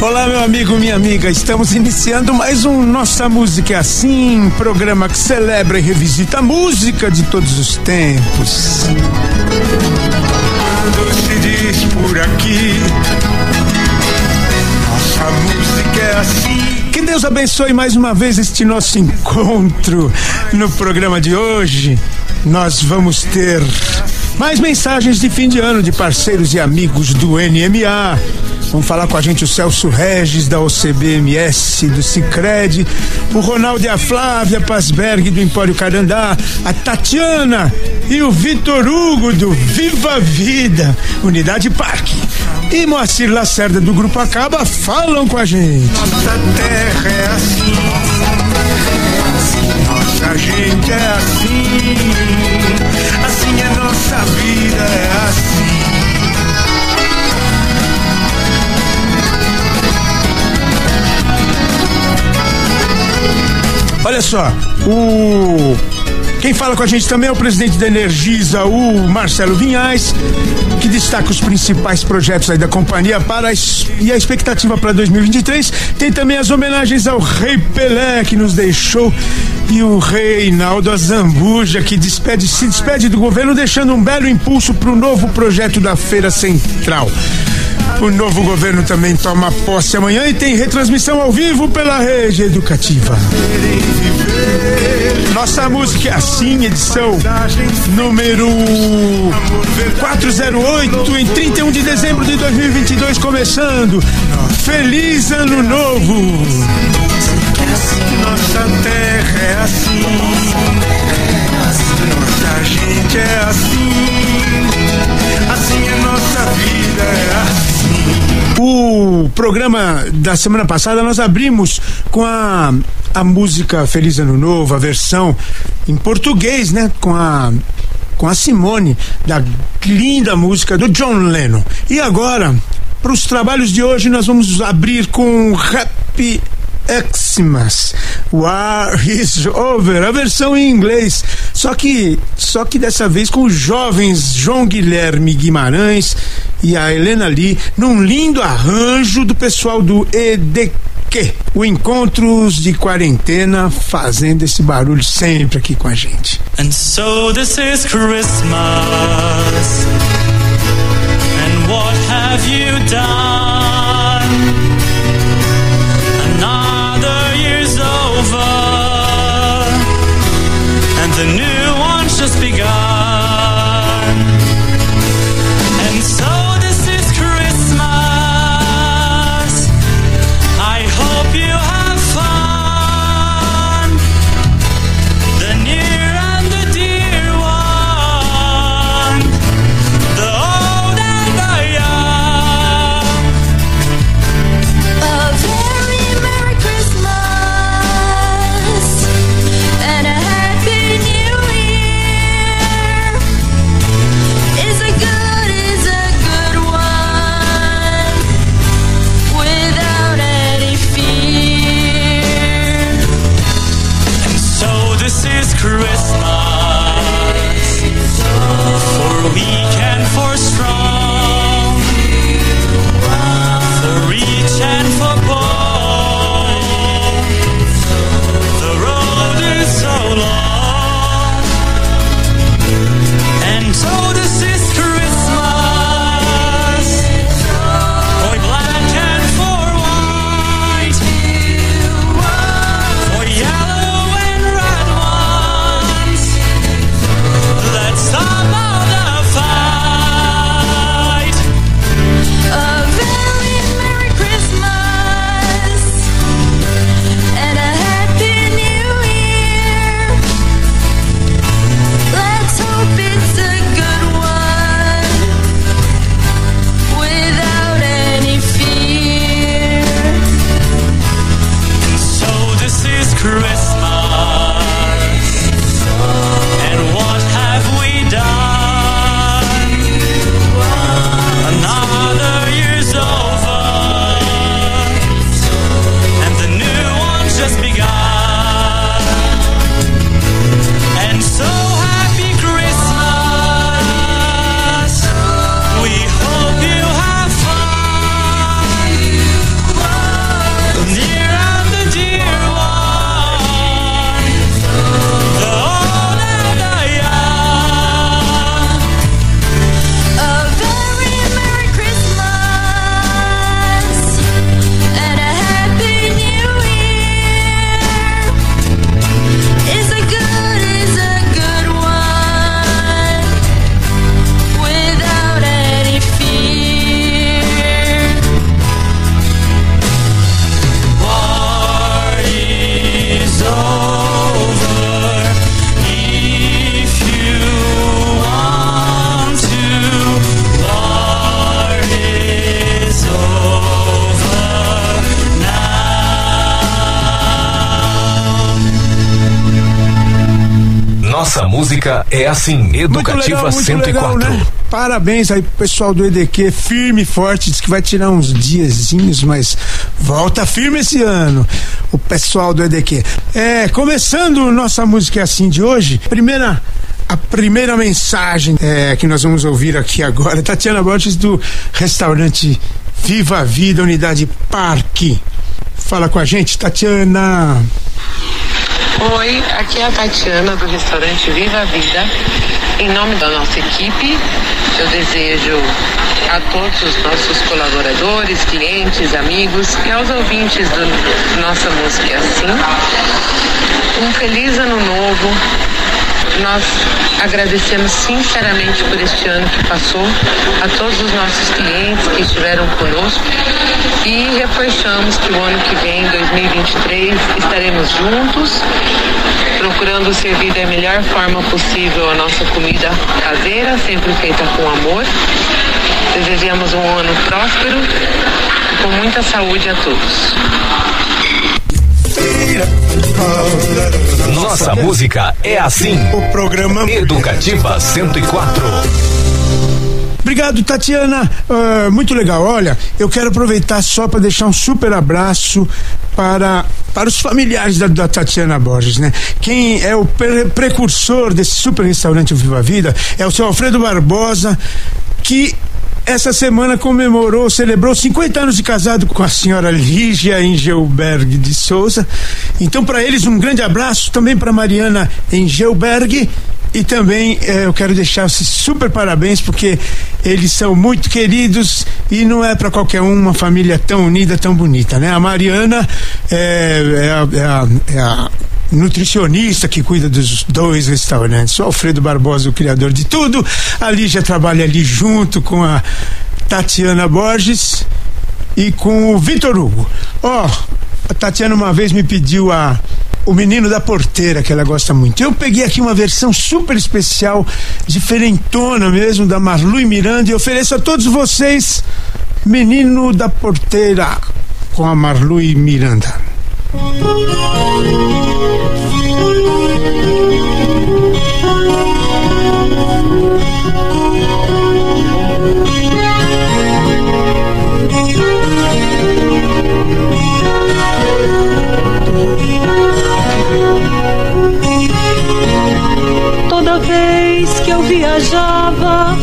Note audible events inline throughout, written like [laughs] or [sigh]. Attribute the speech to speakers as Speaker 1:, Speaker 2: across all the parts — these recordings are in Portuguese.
Speaker 1: Olá, meu amigo, minha amiga. Estamos iniciando mais um Nossa Música é Assim, programa que celebra e revisita a música de todos os tempos. Quando se diz por aqui, nossa música é assim. Que Deus abençoe mais uma vez este nosso encontro. No programa de hoje, nós vamos ter mais mensagens de fim de ano de parceiros e amigos do NMA. Vamos falar com a gente o Celso Regis da OCBMS, do Cicred, o Ronaldo e a Flávia Pasberg do Empório Carandá, a Tatiana e o Vitor Hugo do Viva Vida, Unidade Parque. E Moacir Lacerda do Grupo Acaba falam com a gente.
Speaker 2: Nossa terra é assim, nossa gente é assim, assim
Speaker 1: Olha só, o quem fala com a gente também é o presidente da Energisa, o Marcelo Vinhais, que destaca os principais projetos da companhia para e a expectativa para 2023. Tem também as homenagens ao Rei Pelé que nos deixou e o Reinaldo Azambuja que despede, se despede do governo deixando um belo impulso para o novo projeto da Feira Central. O novo governo também toma posse amanhã e tem retransmissão ao vivo pela rede educativa. Nossa música é assim, edição número 408, em 31 de dezembro de 2022, começando. Feliz Ano Novo!
Speaker 2: Nossa terra é assim, nossa gente é assim, assim é nossa vida, é assim.
Speaker 1: O programa da semana passada nós abrimos com a, a música Feliz Ano Novo, a versão em português, né? Com a com a Simone, da linda música do John Lennon. E agora, para os trabalhos de hoje, nós vamos abrir com Happy Xmas. War is over, a versão em inglês. Só que, só que dessa vez com os jovens João Guilherme Guimarães e a Helena Lee, num lindo arranjo do pessoal do EDQ. O Encontros de Quarentena fazendo esse barulho sempre aqui com a gente.
Speaker 3: And so this is Christmas. And what have you done? And the new one's just begun.
Speaker 4: Música é assim, Educativa
Speaker 1: muito legal, muito
Speaker 4: 104.
Speaker 1: legal, né? Parabéns aí pro pessoal do EDQ, firme e forte, diz que vai tirar uns diazinhos, mas volta firme esse ano, o pessoal do EDQ. É, começando nossa música é assim de hoje, primeira a primeira mensagem é, que nós vamos ouvir aqui agora, [laughs] Tatiana Borges do restaurante Viva a Vida, Unidade Parque. Fala com a gente, Tatiana.
Speaker 5: Oi, aqui é a Tatiana do restaurante Viva a Vida. Em nome da nossa equipe, eu desejo a todos os nossos colaboradores, clientes, amigos e aos ouvintes do Nossa Música é Assim um feliz ano novo. Nós agradecemos sinceramente por este ano que passou, a todos os nossos clientes que estiveram conosco e reforçamos que o ano que vem, 2023, estaremos juntos, procurando servir da melhor forma possível a nossa comida caseira, sempre feita com amor. Desejamos um ano próspero e com muita saúde a todos.
Speaker 4: Nossa música é assim,
Speaker 1: O programa
Speaker 4: Educativa 104.
Speaker 1: Obrigado, Tatiana. Ah, muito legal. Olha, eu quero aproveitar só para deixar um super abraço para, para os familiares da, da Tatiana Borges, né? Quem é o pre- precursor desse super restaurante Viva a Vida é o seu Alfredo Barbosa, que essa semana comemorou, celebrou 50 anos de casado com a senhora Lígia Engelberg de Souza. Então, para eles, um grande abraço também para Mariana Engelberg. E também eh, eu quero deixar esses super parabéns porque eles são muito queridos e não é para qualquer um uma família tão unida, tão bonita, né? A Mariana é, é a- é a- é a nutricionista que cuida dos dois restaurantes. O Alfredo Barbosa, o criador de tudo. A Lígia trabalha ali junto com a Tatiana Borges e com o Vitor Hugo. Ó, a Tatiana uma vez me pediu a o menino da porteira que ela gosta muito. Eu peguei aqui uma versão super especial, diferentona mesmo, da Marlu e Miranda e ofereço a todos vocês Menino da Porteira com a Marlu e Miranda.
Speaker 6: Toda vez que eu viajava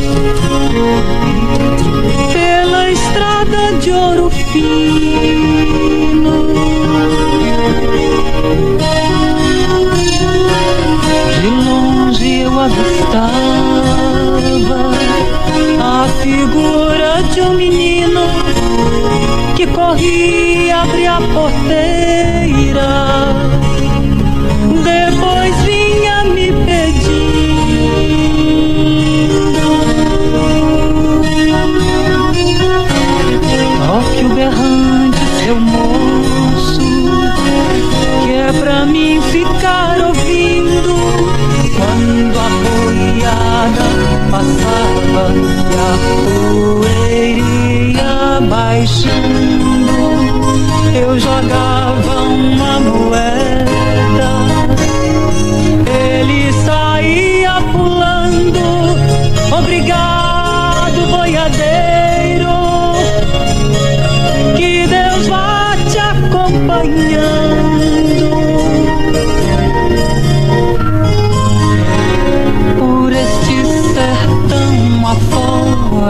Speaker 6: pela estrada de ouro fino, avistava a figura de um menino que corria abrir a porteira. Boiada passava E a poeira ia baixando. Eu jogava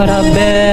Speaker 6: I bet.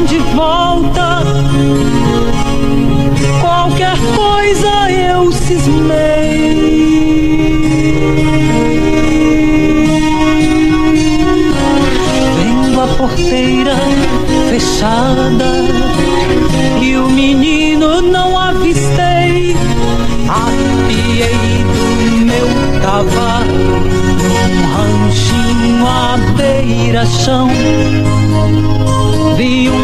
Speaker 6: Viagem de volta. Qualquer coisa eu cismei. Vendo a porteira fechada e o menino não avistei. Apiei do meu cavalo num ranchinho à beira-chão. Vi uma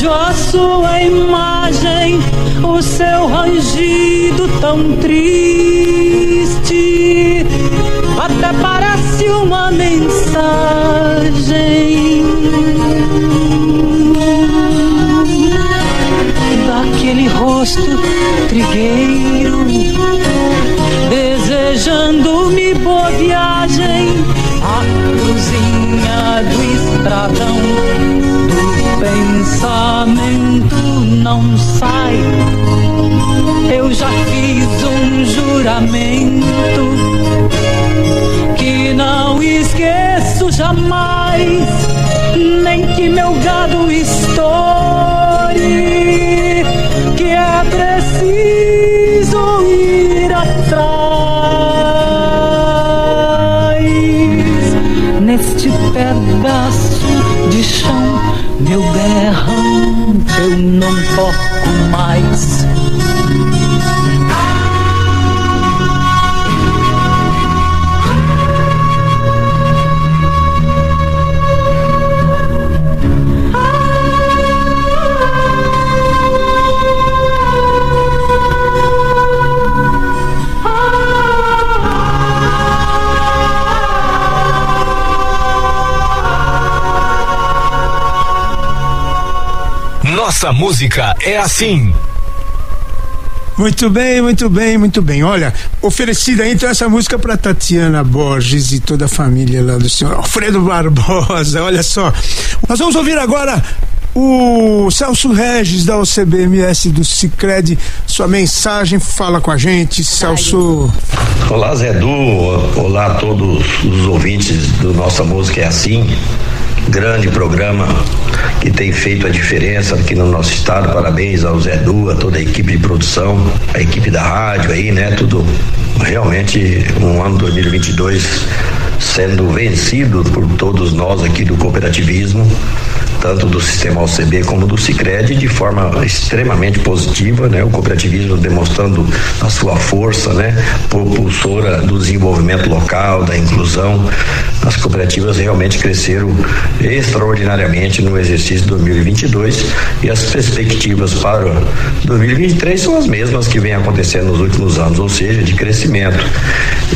Speaker 6: vejo a sua imagem, o seu rangido tão triste, até parece uma mensagem. Daquele rosto trigueiro, desejando-me boa viagem, a cruzinha do estradão pensamento não sai. Eu já fiz um juramento que não esqueço jamais, nem que meu gado estoure, eu
Speaker 4: Nossa música é assim.
Speaker 1: Muito bem, muito bem, muito bem. Olha, oferecida então essa música para Tatiana Borges e toda a família lá do senhor Alfredo Barbosa. Olha só. Nós vamos ouvir agora o Celso Regis da OCBMS do Cicred. Sua mensagem, fala com a gente, Celso.
Speaker 7: Olá, Zé Du. Olá a todos os ouvintes do Nossa Música é Assim. Grande programa que tem feito a diferença aqui no nosso estado. Parabéns ao Zé Du, a toda a equipe de produção, a equipe da rádio aí, né? Tudo realmente um ano 2022 sendo vencido por todos nós aqui do cooperativismo, tanto do sistema OCB como do Sicredi de forma extremamente positiva, né? O cooperativismo demonstrando a sua força, né? Propulsora do desenvolvimento local, da inclusão, as cooperativas realmente cresceram extraordinariamente no exercício 2022 e as perspectivas para 2023 são as mesmas que vem acontecendo nos últimos anos, ou seja, de crescimento,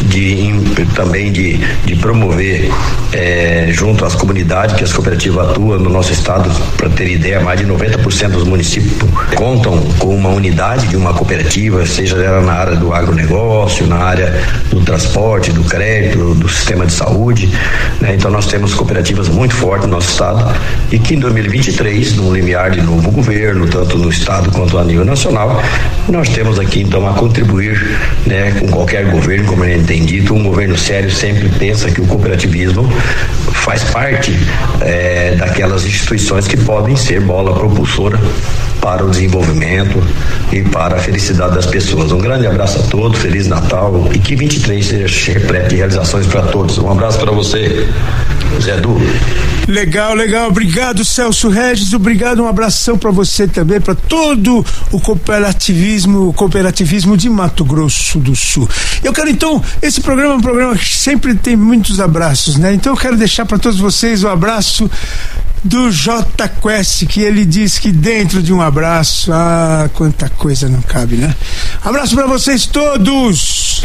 Speaker 7: de também de, de promover eh, junto às comunidades que as cooperativas atuam no nosso estado, para ter ideia, mais de 90% dos municípios contam com uma unidade de uma cooperativa, seja ela na área do agronegócio, na área do transporte, do crédito, do sistema de saúde. Né? Então nós temos cooperativas muito fortes no nosso estado e que em 2023, no limiar de novo governo, tanto no estado quanto a nível nacional, nós temos aqui então a contribuir né, com qualquer governo, como tem dito, um governo sério sempre pensa que o cooperativismo faz parte eh, daquelas instituições que podem ser bola propulsora para o desenvolvimento e para a felicidade das pessoas. Um grande abraço a todos, Feliz Natal e que 23 seja repleto de realizações para todos. Um abraço para você, Zé Du.
Speaker 8: Legal, legal. Obrigado, Celso Regis. Obrigado, um abração para você também, para todo o cooperativismo, cooperativismo de Mato Grosso do Sul. Eu quero então, esse programa é um programa que sempre tem muitos abraços, né? Então eu quero deixar para todos vocês o abraço do J Quest, que ele diz que dentro de um abraço, ah, quanta coisa não cabe, né? Abraço para vocês todos.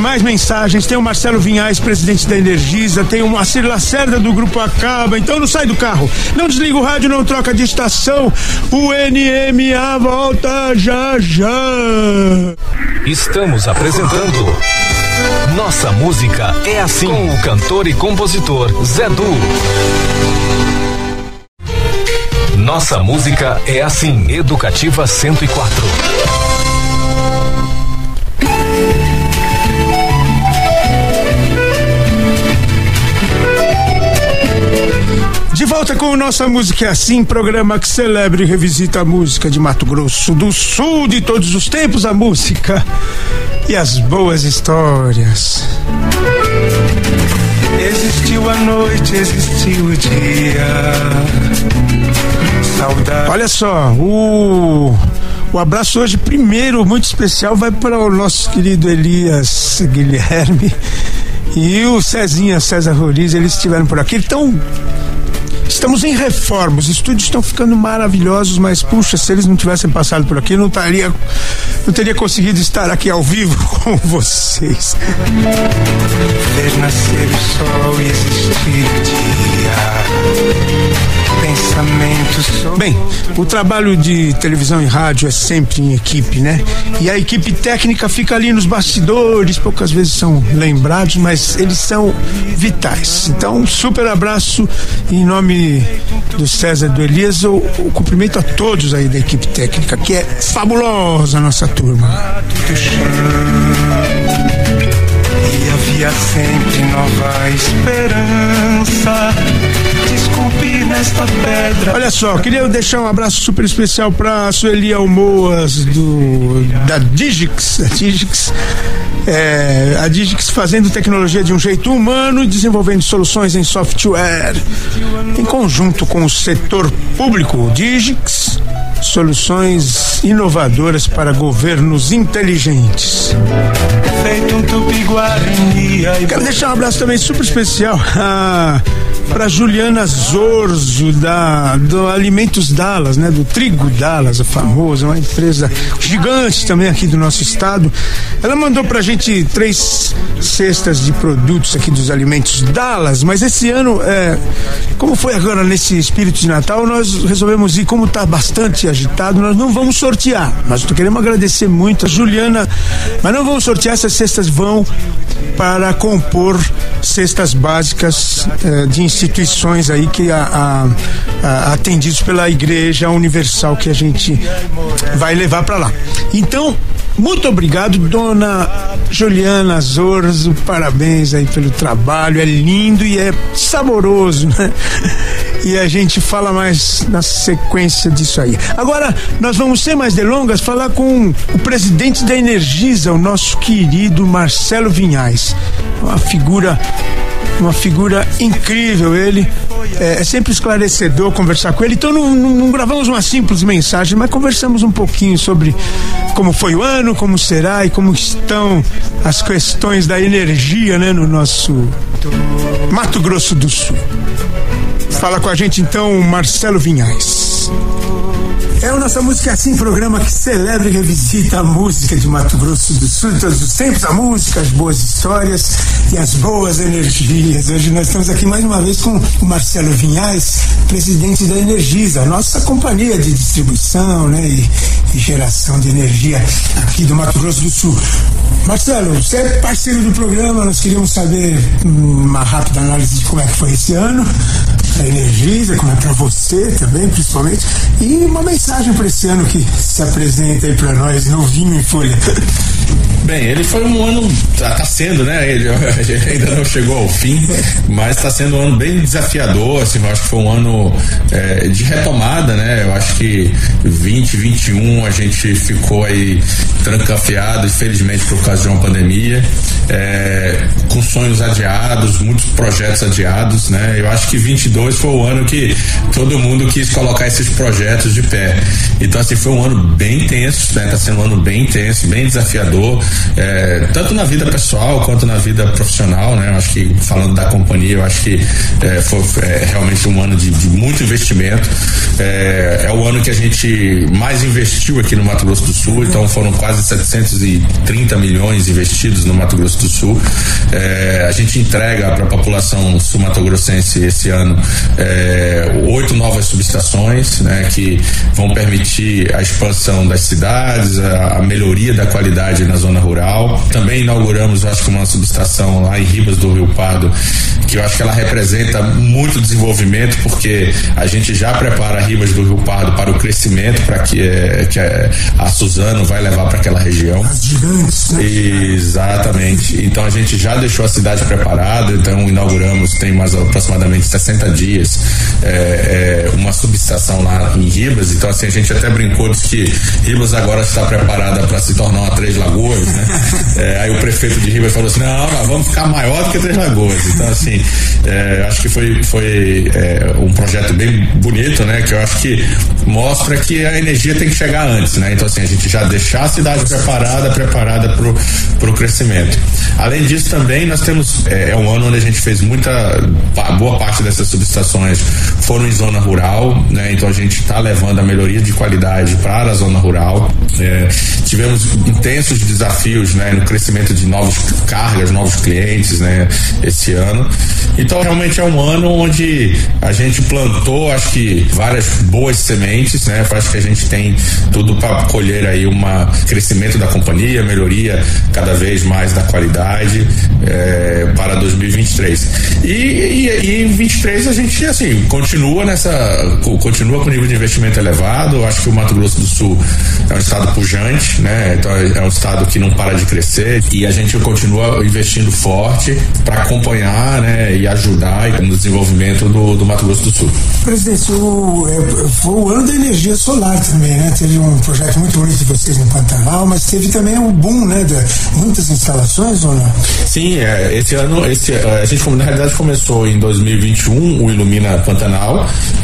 Speaker 9: Mais
Speaker 1: mensagens. Tem o Marcelo Vinhais, presidente da Energisa. Tem o Moacir Lacerda do Grupo Acaba. Então não sai do carro. Não desliga o rádio, não troca de estação. O NMA volta já já.
Speaker 4: Estamos apresentando Nossa Música é Assim com o cantor e compositor Zé Du. Nossa Música é Assim, Educativa 104.
Speaker 1: De volta com Nossa Música é Assim, programa que celebra e revisita a música de Mato Grosso do Sul de todos os tempos, a música e as boas histórias.
Speaker 2: Existiu a noite, existiu o dia. Saudade.
Speaker 1: Olha só, o, o abraço hoje, primeiro, muito especial, vai para o nosso querido Elias Guilherme e o Cezinha César Roriz, eles estiveram por aqui. Então, estamos em reforma, os estúdios estão ficando maravilhosos, mas puxa, se eles não tivessem passado por aqui, não estaria, não teria conseguido estar aqui ao vivo [laughs] com vocês.
Speaker 2: Ver nascer o sol e existir o dia.
Speaker 1: Bem, o trabalho de televisão e rádio é sempre em equipe, né? E a equipe técnica fica ali nos bastidores, poucas vezes são lembrados, mas eles são vitais. Então, um super abraço em nome do César do Elias, o, cumprimento a todos aí da equipe técnica, que é fabulosa a nossa turma.
Speaker 2: E havia sempre nova esperança. Nesta pedra.
Speaker 1: Olha só, queria deixar um abraço super especial para Sueli Almoas do da Digix, a Digix, é, a Digix fazendo tecnologia de um jeito humano e desenvolvendo soluções em software em conjunto com o setor público. Digix, soluções inovadoras para governos inteligentes. Quero deixar um abraço também super especial [laughs] ah, para Juliana Zorzo da do Alimentos Dallas, né, do Trigo Dallas, a famosa, uma empresa gigante também aqui do nosso estado. Ela mandou pra gente três cestas de produtos aqui dos Alimentos Dallas, mas esse ano, é, como foi agora nesse espírito de Natal, nós resolvemos ir, como tá bastante agitado, nós não vamos sortear. Nós queremos agradecer muito a Juliana, mas não vamos sortear, essas cestas vão para compor cestas básicas eh, de instituições aí que a, a, a, atendidos pela Igreja Universal que a gente vai levar para lá. Então, muito obrigado, dona Juliana Zorzo, parabéns aí pelo trabalho, é lindo e é saboroso, né? [laughs] E a gente fala mais na sequência disso aí. Agora, nós vamos, sem mais delongas, falar com o presidente da Energisa, o nosso querido Marcelo Vinhais. Uma figura uma figura incrível ele é, é sempre esclarecedor conversar com ele então não, não- não gravamos uma simples mensagem mas conversamos um pouquinho sobre como foi o ano como será e como estão as questões da energia né no nosso Mato Grosso do Sul. Fala com a gente então Marcelo Vinhais é o Nossa Música Assim, programa que celebra e revisita a música de Mato Grosso do Sul, todos os tempos, a música, as boas histórias e as boas energias. Hoje nós estamos aqui mais uma vez com o Marcelo Vinhais, presidente da Energisa, nossa companhia de distribuição né, e, e geração de energia aqui do Mato Grosso do Sul. Marcelo, você é parceiro do programa, nós queríamos saber hum, uma rápida análise de como é que foi esse ano, Energisa, como é para você também, principalmente, e uma mensagem para esse ano que se apresenta aí para nós, novinho em folha.
Speaker 10: Bem, ele foi um ano, tá, tá sendo, né? Ele [laughs] ainda não chegou ao fim, mas está sendo um ano bem desafiador. Assim, eu acho que foi um ano é, de retomada, né? Eu acho que 2021 a gente ficou aí trancafiado, infelizmente por causa de uma pandemia, é, com sonhos adiados, muitos projetos adiados, né? Eu acho que 22 foi o ano que todo mundo quis colocar esses projetos de pé. Então, assim, foi um ano bem tenso, né? Tá sendo um ano bem intenso, bem desafiador. É, tanto na vida pessoal quanto na vida profissional, né? Eu acho que falando da companhia, eu acho que é, foi é, realmente um ano de, de muito investimento. É, é, o ano que a gente mais investiu aqui no Mato Grosso do Sul, então foram quase 730 milhões investidos no Mato Grosso do Sul. É, a gente entrega para a população sul-mato-grossense esse ano é, oito novas subestações, né? Que vão permitir a expansão das cidades, a, a melhoria da qualidade na zona rural. Também inauguramos, acho que uma subestação lá em Ribas do Rio Pardo, que eu acho que ela representa muito desenvolvimento, porque a gente já prepara Ribas do Rio Pardo para o crescimento, para que, é, que é, a Suzano vai levar para aquela região.
Speaker 1: As gigantes, né?
Speaker 10: Exatamente. Então a gente já deixou a cidade preparada, então inauguramos, tem mais aproximadamente 60 dias, é, uma subestação lá em Ribas. Então, assim, a gente até brincou de que Ribas agora está preparada para se tornar uma Três Lagoas, né? É, aí o prefeito de Ribas falou assim: não, nós vamos ficar maior do que Três Lagoas. Então, assim, é, acho que foi, foi é, um projeto bem bonito, né? Que eu acho que mostra que a energia tem que chegar antes, né? Então, assim, a gente já deixar a cidade preparada, preparada para o crescimento. Além disso, também nós temos, é, é um ano onde a gente fez muita, boa parte dessas subestações foram em zona rural, né? Então a gente está levando a melhoria de qualidade para a zona rural. É, tivemos intensos desafios, né? No crescimento de novos cargas, novos clientes, né? Esse ano. Então realmente é um ano onde a gente plantou, acho que várias boas sementes, né? Acho que a gente tem tudo para colher aí um crescimento da companhia, melhoria cada vez mais da qualidade é, para 2023. E, e, e em 23 a gente assim continua nessa, continua com nível de investimento elevado. Eu acho que o Mato Grosso do Sul é um estado pujante, né? Então é um estado que não para de crescer e a gente continua investindo forte para acompanhar, né? E ajudar no desenvolvimento do, do Mato Grosso do Sul.
Speaker 1: Presidente, o, é, foi o ano da energia solar também, né? Teve um projeto muito bonito de vocês no Pantanal, mas teve também um boom, né? De muitas instalações, ou não?
Speaker 10: Sim, é, esse ano, esse, a gente na realidade começou em 2021 o Ilumina Pantanal.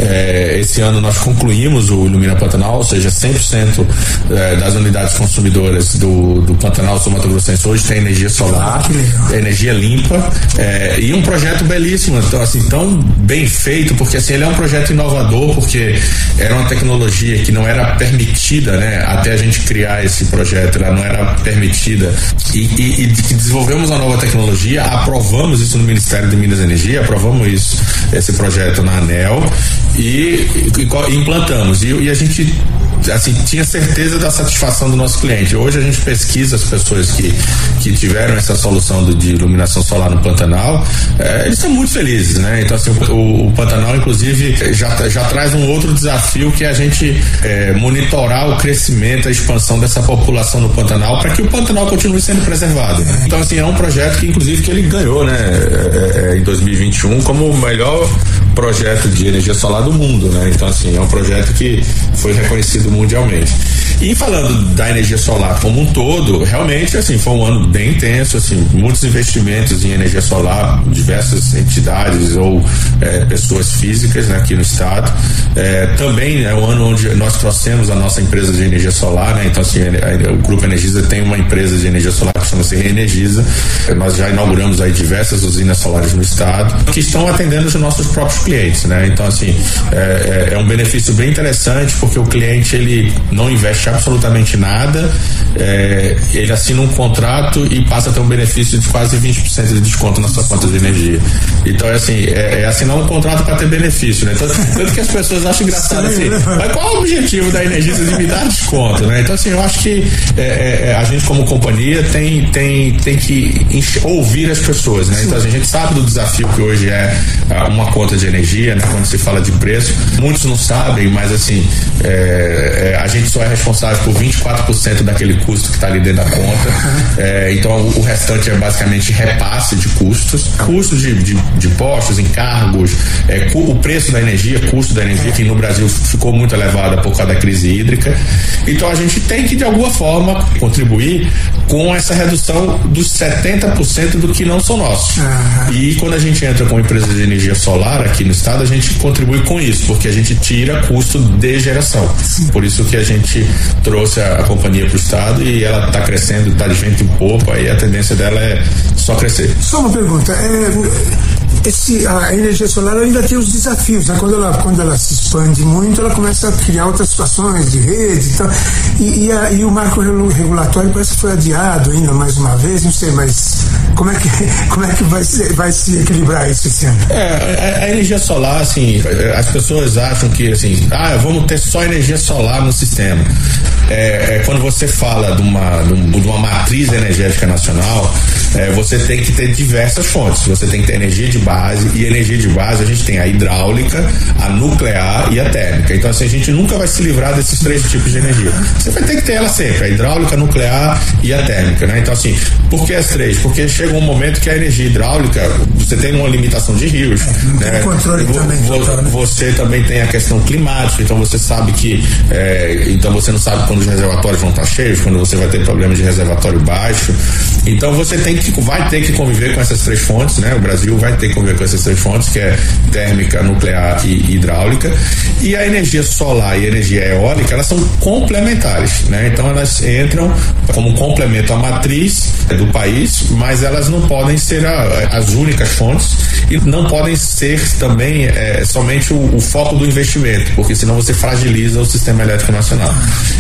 Speaker 10: É, esse ano nós concluímos o Ilumina Pantanal, ou seja, 100% é, das unidades consumidoras do, do Pantanal Sul Mato Grossense hoje tem energia solar, energia limpa é, e um projeto belíssimo, então, assim, tão bem feito, porque assim, ele é um projeto inovador, porque era uma tecnologia que não era permitida, né, até a gente criar esse projeto, ela não era permitida. E, e, e desenvolvemos uma nova tecnologia, aprovamos isso no Ministério de Minas e Energia, aprovamos isso, esse projeto na ANEL e, e implantamos. E, e, a gente assim tinha certeza da satisfação do nosso cliente. Hoje a gente pesquisa as pessoas que, que tiveram essa solução do, de iluminação solar no Pantanal, é, eles são muito felizes, né? Então assim, o, o, Pantanal inclusive já, já traz um outro desafio que é a gente é, monitorar o crescimento, a expansão dessa população no Pantanal para que o Pantanal continue sendo preservado. Né? Então assim, é um projeto que inclusive que ele ganhou, né? É, em 2021 como o melhor projeto de energia solar do mundo, né? Então assim, é um projeto que foi reconhecido mundialmente. E falando da energia solar como um todo, realmente assim foi um ano bem intenso, assim muitos investimentos em energia solar, diversas entidades ou é, pessoas físicas né, aqui no estado. É, também é um ano onde nós trouxemos a nossa empresa de energia solar, né? Então assim o Grupo Energisa tem uma empresa de energia solar que chama-se Reenergiza. Nós já inauguramos aí diversas usinas solares no estado que estão atendendo os nossos próprios clientes, né? Então assim é, é, é um benefício bem interessante porque o cliente ele não investe absolutamente nada, é, ele assina um contrato e passa a ter um benefício de quase 20% de desconto na sua conta de energia. Então, é assim, é, é assinar um contrato para ter benefício, né? Então, tanto que as pessoas acham engraçado assim, mas qual é o objetivo da energia de me dar desconto, né? Então, assim, eu acho que é, é, a gente como companhia tem, tem, tem que ouvir as pessoas, né? Então, assim, a gente sabe do desafio que hoje é uma conta de energia, né? Quando se fala de preço, muitos não sabem, mas assim, é, é, a gente só é responsável por 24% daquele custo que está ali dentro da conta. [laughs] É, então o, restante é basicamente repasse de custos, custo de, de, de postos, encargos, é, o preço da energia, custo da energia, que no Brasil ficou muito elevada por causa da crise hídrica. Então a gente tem que, de alguma forma, contribuir com essa redução dos 70% do que não são nossos. E quando a gente entra com empresas de energia solar aqui no estado, a gente contribui com isso, porque a gente tira custo de geração. Por isso que a gente trouxe a, companhia para o estado e ela está crescendo, está de vento em popa e a tendência dela é só crescer.
Speaker 1: Só uma pergunta. É, esse, a energia solar ainda tem os desafios, né? Quando ela, quando ela se expande muito, ela começa a criar outras situações de rede e tal. E, e, a- e o marco regu- regulatório parece que foi adiado ainda mais uma vez, não sei, mas como é que, [laughs] como é que vai, se, vai se equilibrar isso esse ano?
Speaker 10: É, a, a energia solar, assim, as pessoas acham que, assim, ah, vamos ter só energia solar no sistema. É, é, quando você fala de uma, um- de uma matriz energética nacional, é, você tem que ter diversas fontes. Você tem que ter energia de base, e energia de base a gente tem a hidráulica, a nuclear e a térmica. Então, assim, a gente nunca vai se livrar desses três tipos de energia. Você vai ter que ter ela sempre, a hidráulica, a nuclear e a térmica, né? Então, assim, por que as três? Porque chega um momento que a energia hidráulica, você tem uma limitação de rios. né?
Speaker 1: controle
Speaker 10: Vo-
Speaker 1: também,
Speaker 10: vo-
Speaker 1: total, né?
Speaker 10: Você também tem a questão climática, então você sabe que. é, então você não sabe quando os reservatórios vão estar cheios, quando você vai ter problema de reservatório baixo. Então você tem que, vai ter que conviver com essas três fontes, né? O Brasil vai ter que com essas três fontes, que é térmica, nuclear e hidráulica. E a energia solar e a energia eólica, elas são complementares, né? Então elas entram como complemento à matriz do país, mas elas não podem ser a- as únicas fontes e não podem ser também é, somente o, o foco do investimento, porque senão você fragiliza o sistema elétrico nacional.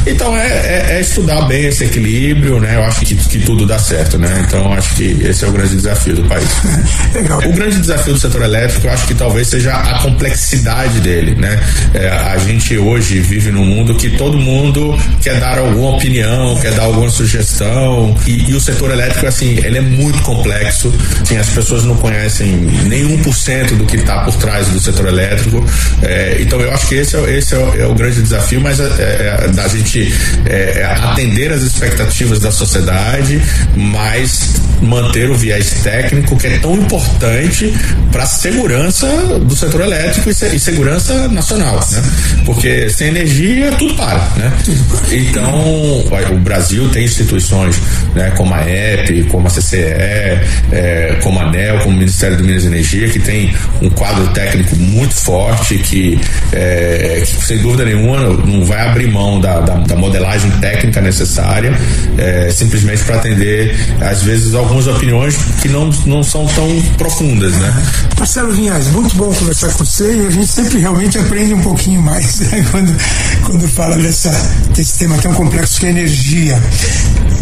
Speaker 10: Então é, é- é estudar bem esse equilíbrio, né? Eu acho que, que tudo dá certo, né? Então eu acho que esse é o grande desafio do país. [laughs]
Speaker 1: Legal.
Speaker 10: O grande desafio do setor elétrico, eu acho que talvez seja a complexidade dele, né? É, a gente hoje vive num mundo que todo mundo quer dar alguma opinião, quer dar alguma sugestão e, e o setor elétrico, assim, ele é muito complexo. Assim, as pessoas não conhecem nem 1% do que está por trás do setor elétrico. É, então eu acho que esse é, esse é, o, é o grande desafio, mas é, é, da gente é, é atender as expectativas da sociedade, mas manter o viés técnico que é tão importante para segurança do setor elétrico e, se- segurança nacional, né? Porque sem energia tudo para, né? Então o Brasil tem instituições, né? Como a EP, como a CCE, é, como a ANEL, como o Ministério do Minas e Energia, que tem um quadro técnico muito forte que, é, que, sem dúvida nenhuma não vai abrir mão da, da, da modelagem técnica necessária, é, simplesmente para atender às vezes algumas opiniões que não, não são tão profundas, né?
Speaker 1: Marcelo Vinhas, muito bom conversar com você e a gente sempre realmente aprende um pouquinho mais [laughs] né, quando, quando fala dessa, desse tema tão complexo que é energia.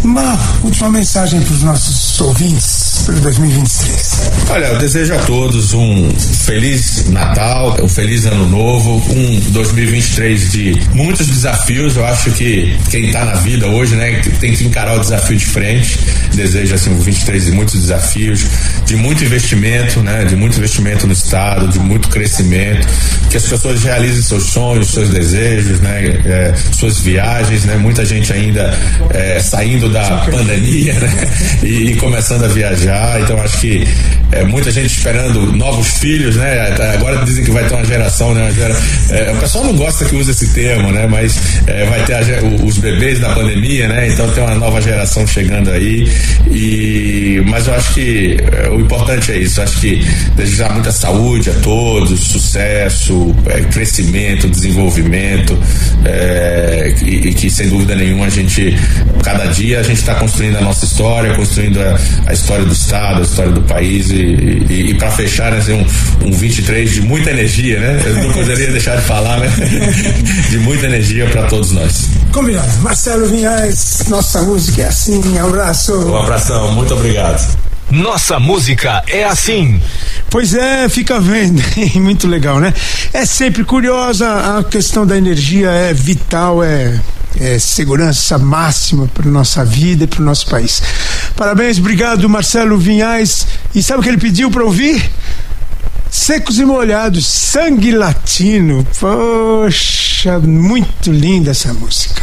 Speaker 1: Uma última mensagem para os nossos ouvintes para 2023.
Speaker 10: Olha, eu desejo a todos um feliz Natal, um feliz Ano Novo, um 2023 de muitos desafios. Eu acho que quem está na vida hoje, né, tem que encarar o desafio de frente. Desejo assim um 23 de muitos desafios, de muito investimento, né, de muito investimento no estado, de muito crescimento, que as pessoas realizem seus sonhos, seus desejos, né, é, suas viagens, né. Muita gente ainda é, saindo da pandemia, né, e, e começando a viajar. Então acho que é, muita gente esperando novos filhos, né? Agora dizem que vai ter uma geração, né? uma gera- é, o pessoal não gosta que use esse termo, né? Mas é, vai ter a o- os bebês da pandemia, né? Então tem uma nova geração chegando aí. E mas eu acho que é, o importante é isso. Acho que desejar muita saúde a todos, sucesso, é, crescimento, desenvolvimento é, e, e que sem dúvida nenhuma a gente cada dia a gente está construindo a nossa história, construindo a, a história do estado, a história do país e, e, e para fechar né, assim, um, um 23 de muita energia, né? Eu não poderia deixar de falar, né? [laughs] De muita energia para todos nós.
Speaker 1: Combinado. Marcelo Vinhas, nossa música é assim. Abraço.
Speaker 10: Um abração, muito obrigado.
Speaker 4: Nossa música é assim.
Speaker 1: Pois é, fica vendo, [laughs] muito legal, né? É sempre curiosa, a questão da energia é vital, é, é segurança máxima para nossa vida e para o nosso país. Parabéns, obrigado, Marcelo Vinhais. E sabe o que ele pediu para ouvir? Secos e molhados, sangue latino. Poxa, muito linda essa música.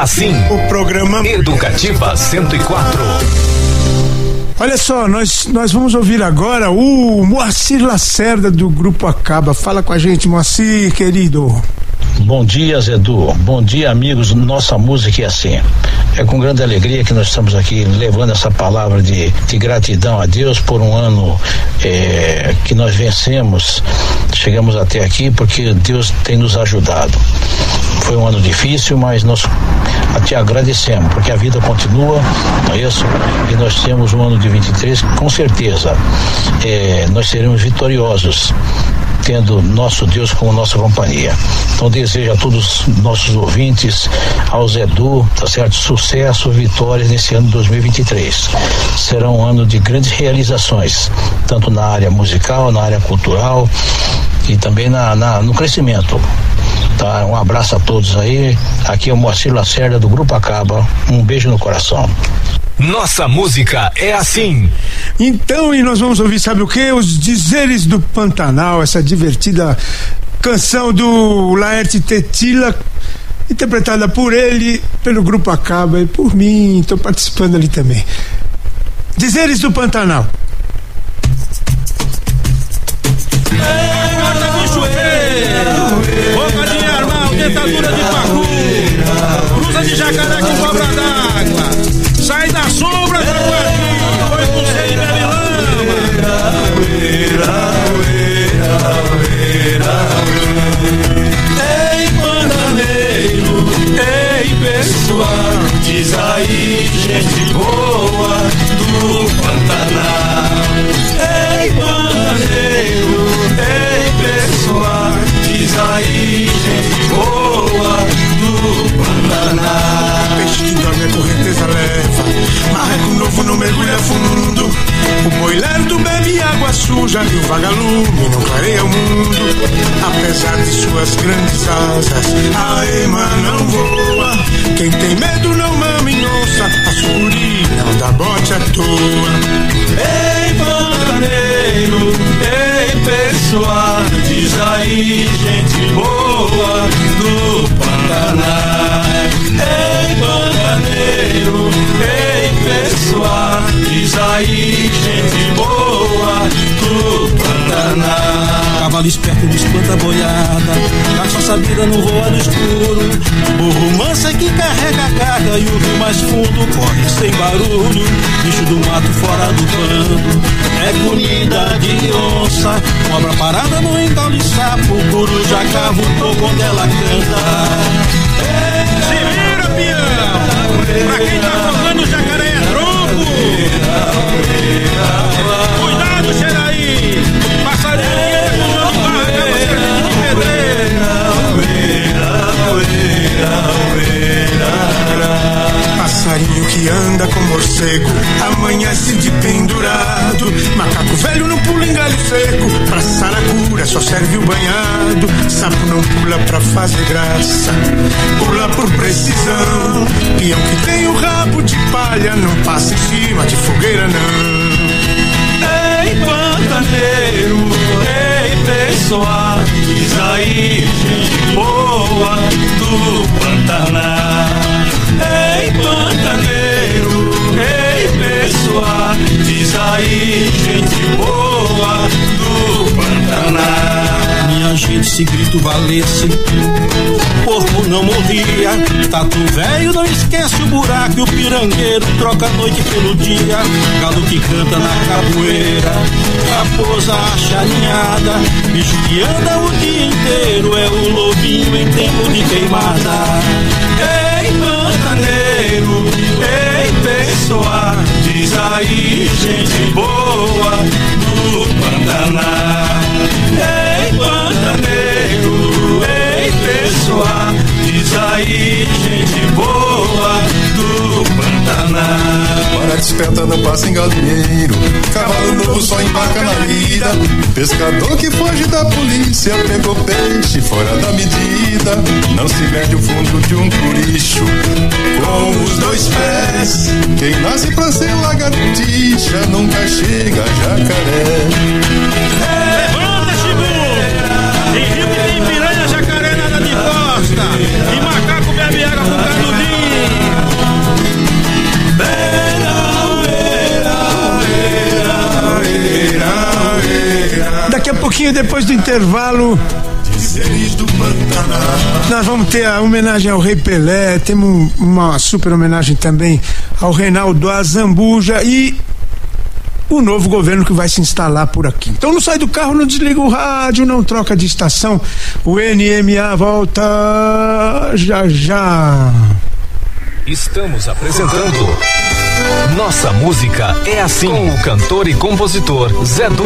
Speaker 4: assim.
Speaker 1: O programa
Speaker 4: Educativa 104.
Speaker 1: Olha só, nós, nós vamos ouvir agora o Moacir Lacerda do Grupo Acaba. Fala com a gente, Moacir, querido.
Speaker 11: Bom dia, Zedu. Bom dia, amigos. Nossa música é assim. É com grande alegria que nós estamos aqui levando essa palavra de, de gratidão a Deus por um ano é, que nós vencemos. Chegamos até aqui porque Deus tem nos ajudado. Foi um ano difícil, mas nós até agradecemos, porque a vida continua, não é isso? E nós temos um ano de 23, com certeza, é, nós seremos vitoriosos tendo nosso Deus como nossa companhia. Então desejo a todos os nossos ouvintes, ao Zedu, tá certo? Sucesso, vitórias nesse ano de 2023. Será um ano de grandes realizações, tanto na área musical, na área cultural e também na, na no crescimento. Tá? Um abraço a todos aí. Aqui é o Moacir Lacerda do Grupo Acaba. Um beijo no coração.
Speaker 4: Nossa música é assim.
Speaker 1: Então, e nós vamos ouvir, sabe o que? Os dizeres do Pantanal, essa divertida canção do Laerte Tetila, interpretada por ele, pelo Grupo Acaba e por mim, estou participando ali também. Dizeres do Pantanal.
Speaker 12: Armal, dentadura de pacu, cruza de jacaré com cobra d'água, sai da sombra do quartinho, foi com sem bebe
Speaker 2: Ei, bandaneiro, ei, pessoal, diz aí, gente boa
Speaker 1: não mergulha fundo. O boi lerdo bebe água suja e o vagalume não clareia o mundo. Apesar de suas grandes asas, a ema não voa. Quem tem medo não mama em onça, a sucuri não dá bote à toa.
Speaker 2: Ei, bandaneiro, ei, pessoal, diz aí, gente boa
Speaker 12: Esperto não espanta boiada, caça sabida não voa no escuro. Burro manso é que carrega a carga e o rio mais fundo corre sem barulho. Bicho do mato fora do bando, é comida de onça. Cobra parada no engaule sapo, coruja cava o quando ela canta. Se vira, peão! Pra quem tá afogando o jacaré é tronco! Cuidado, Xeraí! Passarinho que
Speaker 1: anda com morcego, amanhece de pendurado. Macaco velho não pula em galho seco, pra saracura só serve o banhado. Sapo não pula pra fazer graça, pula por precisão. Peão que tem o rabo de palha, não passa em cima de fogueira não.
Speaker 2: Ei, pantaneiro, ei, pessoal, diz aí, gente boa do Pantanal. Ei, pantaneiro, ei, pessoal, diz aí, gente boa do Pantanal.
Speaker 12: Minha gente, se grito valesse, corpo não morria. Tatu velho não esquece o buraco e o pirangueiro troca a noite pelo dia. Galo que canta na capoeira, raposa acharinhada. Bicho que anda o dia inteiro é o lobinho em tempo de queimada.
Speaker 2: Ei, pantaneiro, ei, pessoal, diz aí, gente boa do Pantanal. Gente boa do Pantanal.
Speaker 13: Para desperta não passa em galinheiro. Cavalo novo só embarca na vida Pescador que foge da polícia Pegou peixe fora da medida. Não se mede o fundo de um curicho. Com os dois pés Quem nasce pra ser lagartixa Nunca chega a jacaré
Speaker 12: E macaco bebe com canudinho.
Speaker 1: Daqui a pouquinho, depois do intervalo, nós vamos ter a homenagem ao Rei Pelé, temos uma super homenagem também ao Reinaldo Azambuja e o novo governo que vai se instalar por aqui. Então não sai do carro, não desliga o rádio, não troca de estação. O NMA volta já já.
Speaker 4: Estamos apresentando Nossa Música é Assim com o cantor e compositor Zé Du.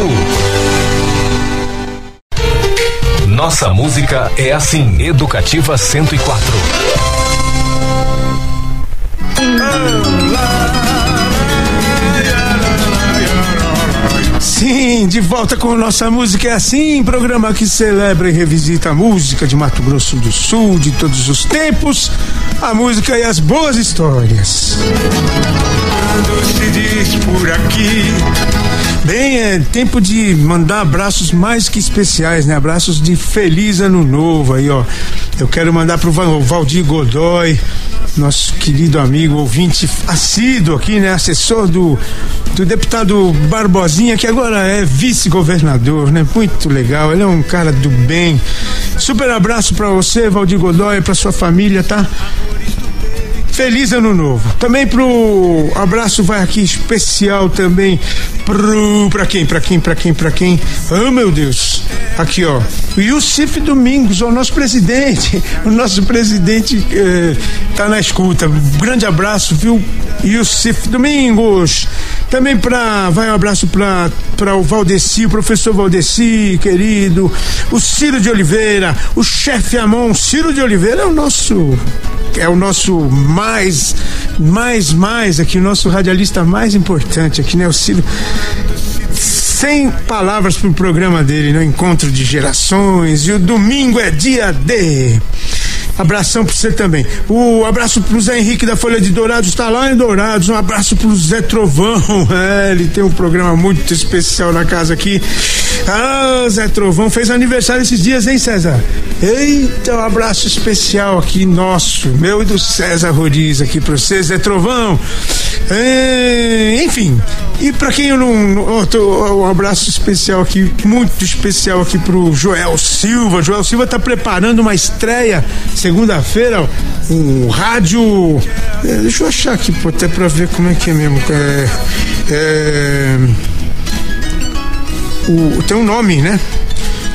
Speaker 4: Nossa Música é Assim, Educativa 104.
Speaker 1: Sim, de volta com nossa música é assim, programa que celebra e revisita a música de Mato Grosso do Sul de todos os tempos, a música e as boas histórias.
Speaker 2: Quando se diz por aqui.
Speaker 1: Bem, é tempo de mandar abraços mais que especiais, né? Abraços de feliz ano novo aí, ó. Eu quero mandar pro Val- Valdir Godoy, nosso querido amigo, ouvinte assíduo aqui, né? Assessor do, do deputado Barbosinha, que agora é vice-governador, né? Muito legal, ele é um cara do bem. Super abraço pra você, Valdir Godoy, pra sua família, tá? Feliz ano novo. Também pro abraço vai aqui especial também pro para quem? Para quem? Para quem? Para quem? Oh, meu Deus. Aqui, ó. O Yusuf Domingos, o nosso presidente. O nosso presidente eh, tá na escuta. Grande abraço, viu? Yusuf Domingos. Também para vai um abraço para para o Valdeci, o professor Valdeci, querido, o Ciro de Oliveira, o chefe Amon, Ciro de Oliveira é o nosso é o nosso mais, mais, mais aqui, o nosso radialista mais importante aqui, né? O Ciro. Sem palavras pro programa dele, no Encontro de Gerações. E o domingo é dia de. Abração pra você também. O abraço pro Zé Henrique da Folha de Dourados, está lá em Dourados. Um abraço pro Zé Trovão. [laughs] É, ele tem um programa muito especial na casa aqui. Ah, Zé Trovão fez aniversário esses dias, hein, César? Eita, um abraço especial aqui, nosso, meu e do César Roriz aqui pra você, Zé Trovão. É, enfim, e pra quem eu não. Um abraço especial aqui, muito especial aqui pro Joel Silva. Joel Silva tá preparando uma estreia segunda-feira, um rádio. é, deixa eu achar aqui, pô, até pra ver como é que é mesmo. É, é, o, tem um nome, né?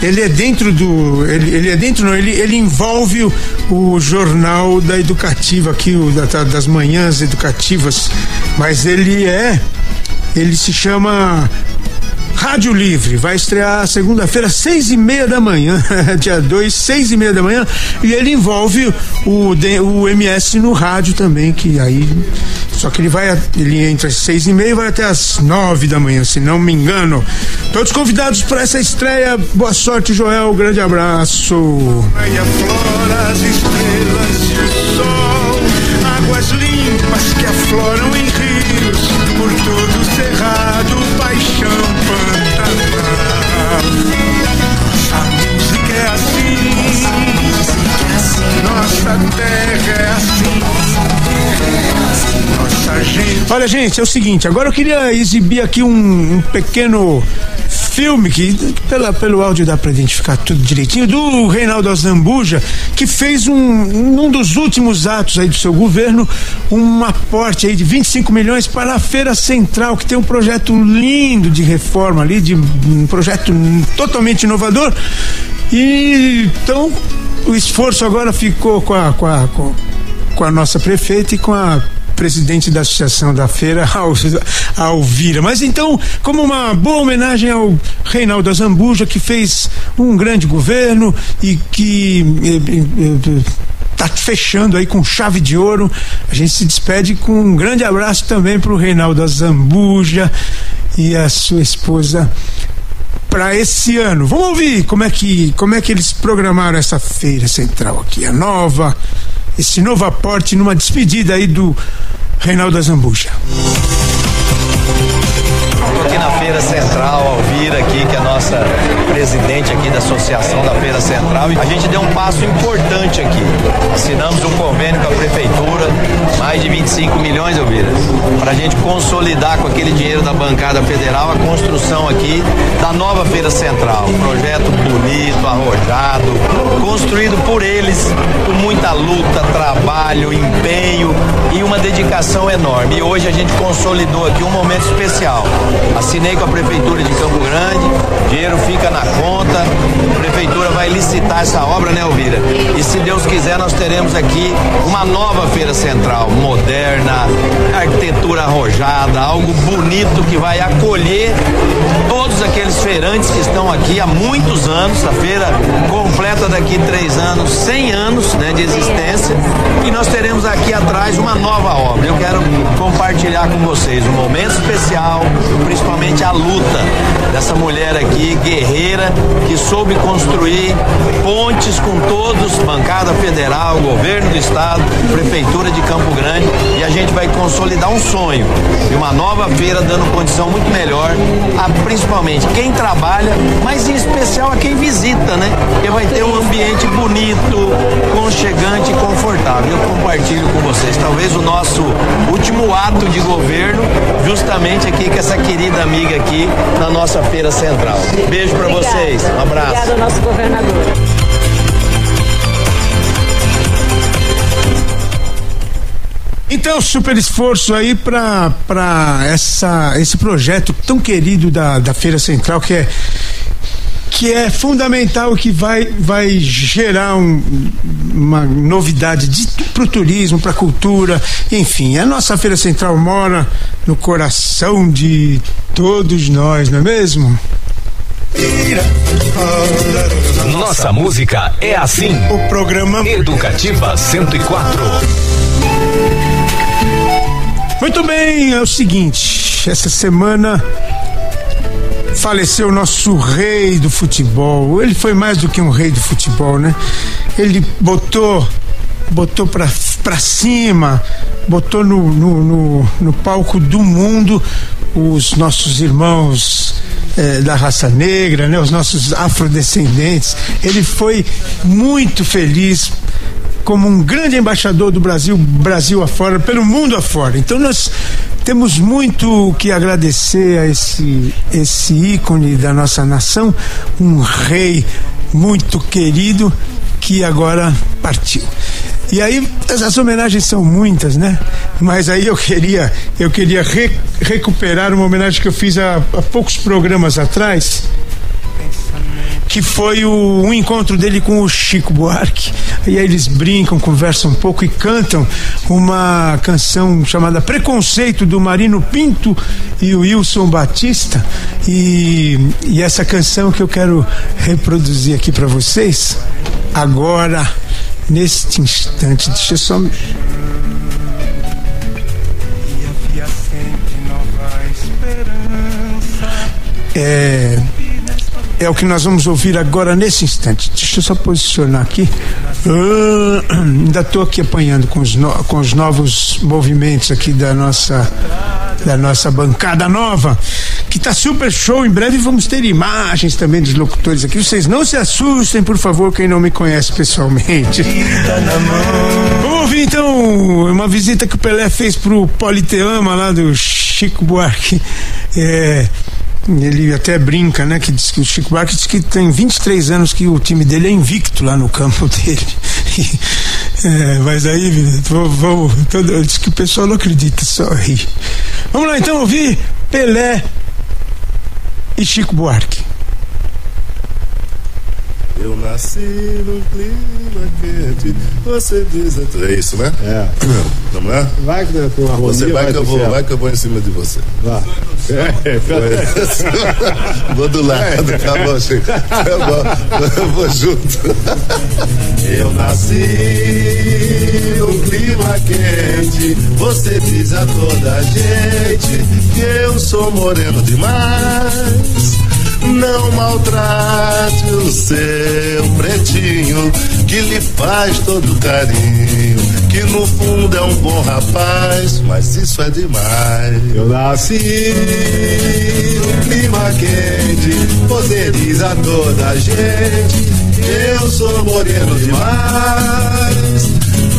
Speaker 1: Ele é dentro do. Ele, ele é dentro, não, ele, ele envolve o, o jornal da educativa aqui, o da- das manhãs educativas, mas ele é. Ele se chama Rádio Livre, vai estrear segunda-feira, seis e meia da manhã, [laughs] dia 2, seis e meia da manhã, e ele envolve o, o MS no rádio também, que aí. Só que ele vai, ele entra às seis e meia e vai até às nove da manhã, se não me engano. Todos convidados para essa estreia. Boa sorte, Joel. Grande abraço.
Speaker 2: Águas limpas que afloram em rios, por todo o cerrado, paixão, Pantanal. Nossa música é assim, nossa terra é assim, nossa gente.
Speaker 1: Olha, gente, é o seguinte, agora eu queria exibir aqui um, um pequeno filme que pela, pelo áudio dá pra identificar tudo direitinho, do Reinaldo Azambuja, que fez um, um dos últimos atos aí do seu governo, um aporte aí de 25 milhões para a Feira Central, que tem um projeto lindo de reforma ali, de um projeto totalmente inovador. E então o esforço agora ficou com a, com a, com a nossa prefeita e com a presidente da associação da feira, [laughs] Alvira. Mas então, como uma boa homenagem ao Reinaldo Azambuja, que fez um grande governo e que eh, eh, eh, tá fechando aí com chave de ouro, a gente se despede com um grande abraço também para o Reinaldo Azambuja e a sua esposa para esse ano. Vamos ouvir como é que como é que eles programaram essa feira central aqui, a nova, esse novo aporte numa despedida aí do Reinaldo Azambuja.
Speaker 14: Estou aqui na Feira Central, Alvira, aqui, que é a nossa
Speaker 15: presidente aqui da Associação da Feira Central, e a gente deu um passo importante aqui. Assinamos um convênio com a Prefeitura, mais de 25 milhões, Elvira, para a gente consolidar com aquele dinheiro da bancada federal a construção aqui da nova Feira Central. Um projeto bonito, arrojado, construído por eles, com muita luta, trabalho, empenho e uma dedicação enorme. E hoje a gente consolidou aqui um momento especial. Assinei com a Prefeitura de Campo Grande, dinheiro fica na conta, a Prefeitura vai licitar essa obra, né, Elvira? E se Deus quiser, nós teremos aqui uma nova Feira Central, moderna, arquitetura arrojada, algo bonito que vai acolher todos aqueles feirantes que estão aqui há muitos anos. A feira completa daqui três anos, 100 anos né, de existência. E nós teremos aqui atrás uma nova obra. Eu quero compartilhar com vocês um momento especial, principalmente a luta dessa mulher aqui, guerreira, que soube construir pontes com todos, bancada federal, governo do estado, prefeitura de Campo Grande, e a gente vai consolidar um sonho de uma nova feira dando condição muito melhor a principalmente quem trabalha, mas em especial a quem visita, né? Porque vai ter um ambiente bonito, conchegante e confortável. Eu compartilho com vocês, talvez o nosso último ato de governo, justamente aqui com essa querida amiga aqui na nossa feira central. Beijo para vocês, um abraço.
Speaker 14: Obrigado ao nosso governador.
Speaker 1: Então, super esforço aí para essa esse projeto tão querido da, da Feira Central que é que é fundamental que vai vai gerar um, uma novidade para o turismo, para a cultura, enfim. A nossa Feira Central mora no coração de todos nós, não é mesmo?
Speaker 4: Nossa música é assim.
Speaker 1: O programa
Speaker 4: Educativa 104.
Speaker 1: Muito bem, é o seguinte, essa semana faleceu o nosso rei do futebol. Ele foi mais do que um rei do futebol, né? Ele botou botou pra, pra cima, botou no, no, no, no palco do mundo os nossos irmãos eh, da raça negra, né? Os nossos afrodescendentes. Ele foi muito feliz como um grande embaixador do Brasil, Brasil afora, pelo mundo afora. Então nós temos muito que agradecer a esse, esse ícone da nossa nação, um rei muito querido que agora partiu. E aí as homenagens são muitas, né? Mas aí eu queria eu queria re, recuperar uma homenagem que eu fiz há, há poucos programas atrás que foi o, um encontro dele com o Chico Buarque. E aí eles brincam, conversam um pouco e cantam uma canção chamada Preconceito do Marino Pinto e o Wilson Batista. E, e essa canção que eu quero reproduzir aqui para vocês agora, neste instante. Deixa eu só. É é o que nós vamos ouvir agora nesse instante. Deixa eu só posicionar aqui. Uh, [clears throat] ainda estou aqui apanhando com os, no, com os novos movimentos aqui da nossa da nossa bancada nova, que está super show. Em breve vamos ter imagens também dos locutores aqui. Vocês não se assustem, por favor, quem não me conhece pessoalmente. Vamos ouvir então uma visita que o Pelé fez pro Politeama lá do Chico Buarque. É, ele até brinca, né? Que diz que o Chico Buarque diz que tem 23 anos que o time dele é invicto lá no campo [laughs] dele. é, mas aí, vamos, diz que o pessoal não acredita, só ri. Vamos lá então ouvir Pelé e Chico Buarque.
Speaker 13: Eu nasci num clima quente. Você diz. É isso, né?
Speaker 16: É.
Speaker 13: Não é?
Speaker 16: Vai que com a
Speaker 13: Você vai que, eu vou, vai que eu vou em cima de você.
Speaker 16: Vai. [laughs] É,
Speaker 13: vou do lado, tá bom, Chico. Tá bom. Eu vou junto. Eu nasci num clima quente. Você diz a toda gente que eu sou moreno demais. Não maltrate o seu pretinho, que lhe faz todo carinho. que no fundo é um bom rapaz, mas isso é demais.
Speaker 15: Eu nasci no clima quente, poteriza toda a gente. Eu sou moreno demais.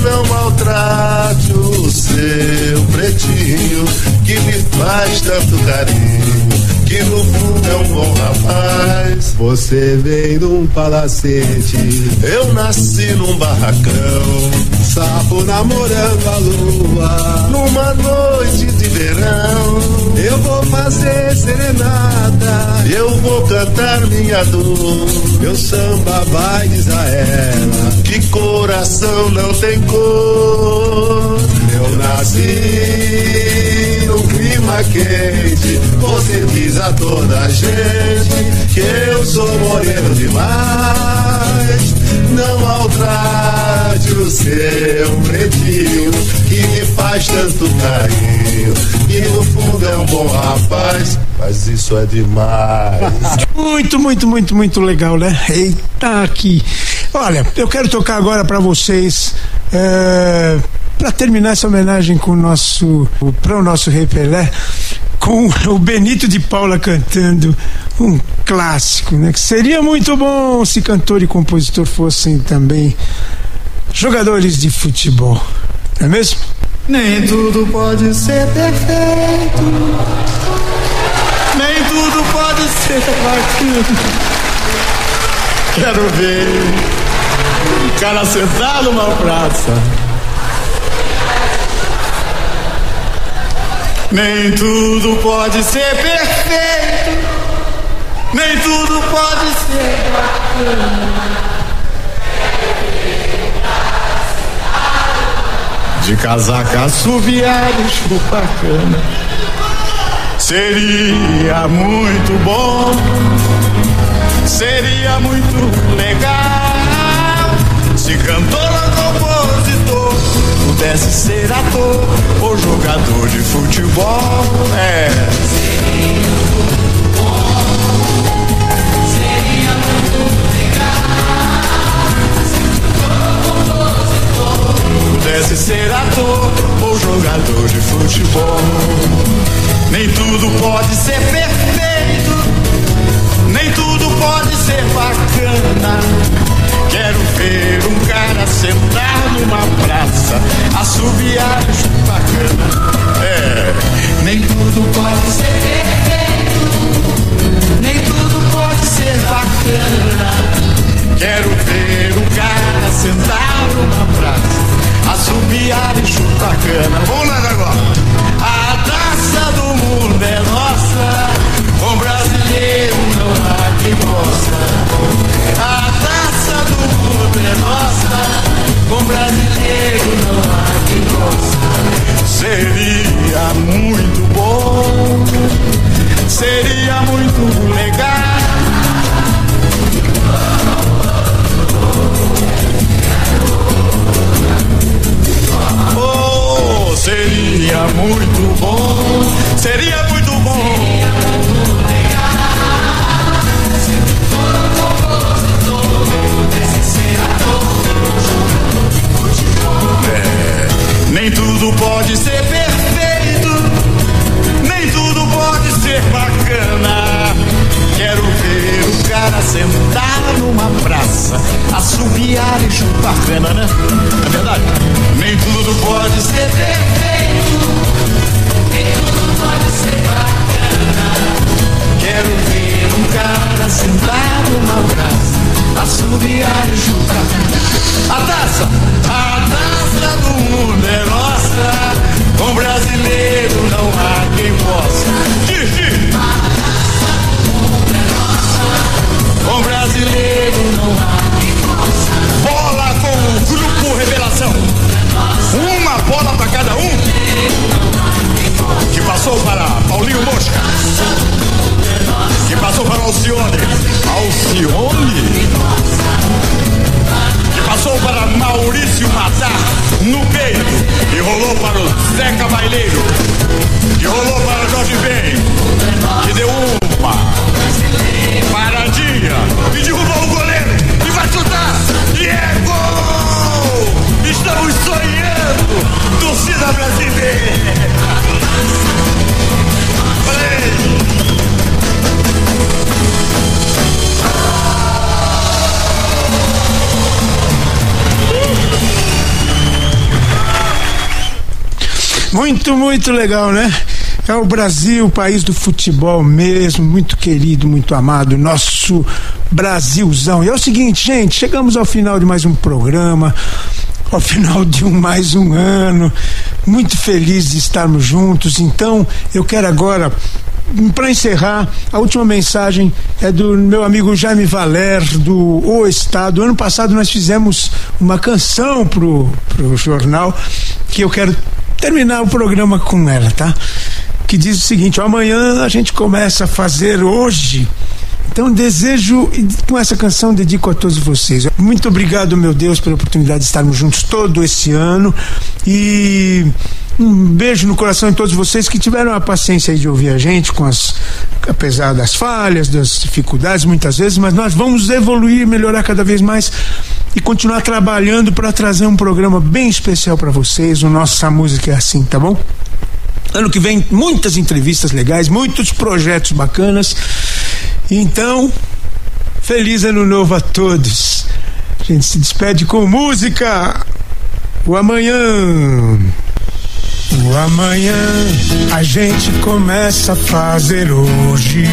Speaker 13: Não maltrate o seu pretinho, que me faz tanto carinho, que no fundo é um bom rapaz.
Speaker 15: Você veio num palacete,
Speaker 13: Eu nasci num barracão,
Speaker 15: sapo namorando a lua.
Speaker 13: numa noite de verão.
Speaker 15: Eu vou fazer serenata,
Speaker 13: Eu vou cantar minha dor.
Speaker 15: meu samba vai diz a ela.
Speaker 13: Que coração não tem cor.
Speaker 15: Eu nasci num clima quente, você diz a toda gente que eu sou moreno demais. Não maltrate o seu pretinho, que me faz tanto carinho, que no fundo é um bom rapaz, mas isso é demais. [laughs]
Speaker 1: Muito, muito, muito, muito legal, né? Eita, aqui. Olha, eu quero tocar agora pra vocês. É, para terminar essa homenagem com o nosso para o nosso Rei Pelé com o Benito de Paula cantando um clássico, né? Que seria muito bom se cantor e compositor fossem também jogadores de futebol, não é mesmo?
Speaker 15: Nem tudo pode ser perfeito, nem tudo pode ser bacana. Quero ver um cara sentado numa praça. Nem tudo pode ser perfeito, nem tudo pode ser bacana. De casaca assobiado, chupacana. Seria muito bom, seria muito legal se cantor pudesse ser ator ou jogador de futebol. É. Pudesse ser ator ou jogador de futebol. Nem tudo pode ser perfeito, nem tudo pode ser bacana. Muito, muito legal, né? É o
Speaker 1: Brasil, o país do futebol mesmo, muito querido, muito amado, nosso Brasilzão. E é o seguinte, gente, chegamos ao final de mais um programa, ao final de um mais um ano, muito feliz de estarmos juntos. Então, eu quero agora para encerrar, a última mensagem é do meu amigo Jaime Valer, do O Estado. Ano passado nós fizemos uma canção pro, pro jornal que eu quero terminar o programa com ela, tá? Que diz o seguinte: amanhã a gente começa a fazer hoje. Então desejo, com essa canção dedico a todos vocês. Muito obrigado, meu Deus, pela oportunidade de estarmos juntos todo esse ano. E um beijo no coração de todos vocês que tiveram a paciência de ouvir a gente, com as, apesar das falhas, das dificuldades muitas vezes, mas nós vamos evoluir, melhorar cada vez mais e continuar trabalhando para trazer um programa bem especial para vocês. O Nossa Música é assim, tá bom? Ano que vem, muitas entrevistas legais, muitos projetos bacanas. Então, feliz ano novo a todos. A gente se despede com música. O amanhã. O amanhã a gente começa a fazer hoje.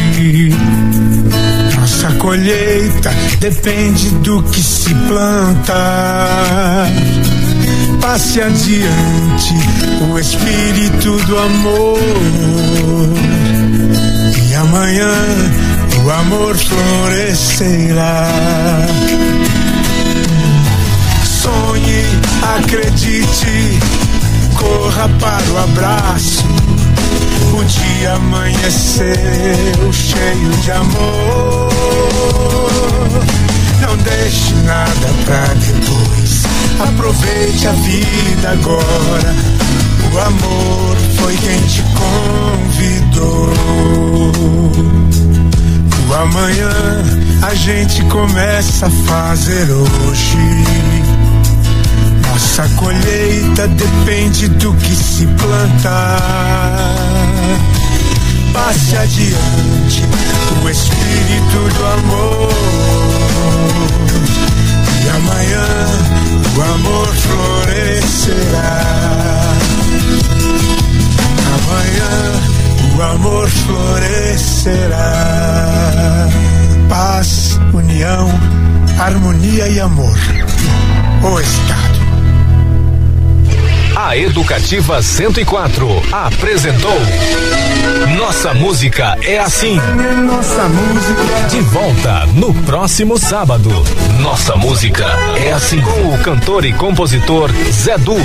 Speaker 1: Nossa colheita depende do que se planta. Passe adiante o espírito do amor. E amanhã o amor florescerá. Sonhe, acredite, corra para o abraço. O dia amanheceu cheio de amor. Não deixe nada pra depois. Aproveite a vida agora. O amor foi quem te convidou. O amanhã a gente começa a fazer hoje. Nossa colheita depende do que se plantar. Passe adiante o espírito do amor. E amanhã o amor florescerá. Amanhã o amor florescerá. Paz, união, harmonia e amor. O Estado.
Speaker 4: A Educativa 104 apresentou Nossa Música é Assim.
Speaker 1: Nossa música.
Speaker 4: De volta no próximo sábado. Nossa Música é Assim. Com o cantor e compositor Zé Du.